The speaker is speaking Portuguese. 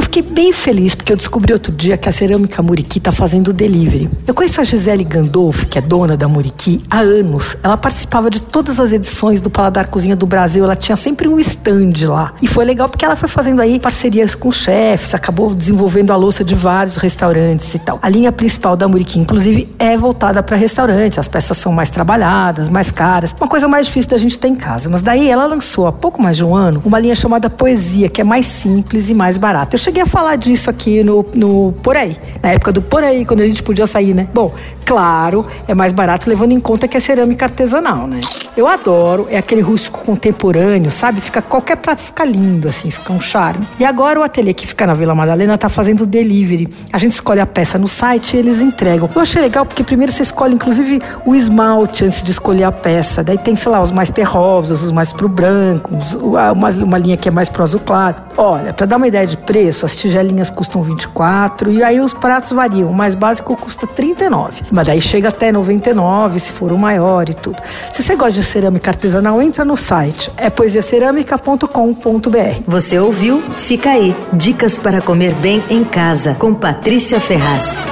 Eu fiquei bem feliz porque eu descobri outro dia que a Cerâmica Muriqui está fazendo delivery. Eu conheço a Gisele Gandolfo, que é dona da Muriqui, há anos. Ela participava de todas as edições do Paladar Cozinha do Brasil. Ela tinha sempre um stand lá. E foi legal porque ela foi fazendo aí parcerias com chefes, acabou desenvolvendo a louça de vários restaurantes e tal. A linha principal da Muriqui, inclusive, é voltada para restaurante. As peças são mais trabalhadas, mais caras. Uma coisa mais difícil da gente ter em casa. Mas daí ela lançou há pouco mais de um ano uma linha chamada Poesia, que é mais simples e mais barata. Eu cheguei a falar disso aqui no, no Por Aí, na época do Por Aí, quando a gente podia sair, né? Bom, claro, é mais barato levando em conta que é cerâmica artesanal, né? Eu adoro, é aquele rústico contemporâneo, sabe? Fica qualquer prato fica lindo assim, fica um charme. E agora o ateliê que fica na Vila Madalena tá fazendo delivery. A gente escolhe a peça no site e eles entregam. Eu achei legal porque primeiro você escolhe inclusive o esmalte antes de escolher a peça. Daí tem, sei lá, os mais terrosos, os mais pro branco, uma, uma linha que é mais pro azul claro. Olha, para dar uma ideia de preço, as tigelinhas custam 24 e aí os pratos variam. O mais básico custa 39, mas daí chega até 99 se for o maior e tudo. Se você gosta de cerâmica artesanal, entra no site, é poesiacerâmica.com.br. Você ouviu? Fica aí. Dicas para comer bem em casa, com Patrícia Ferraz.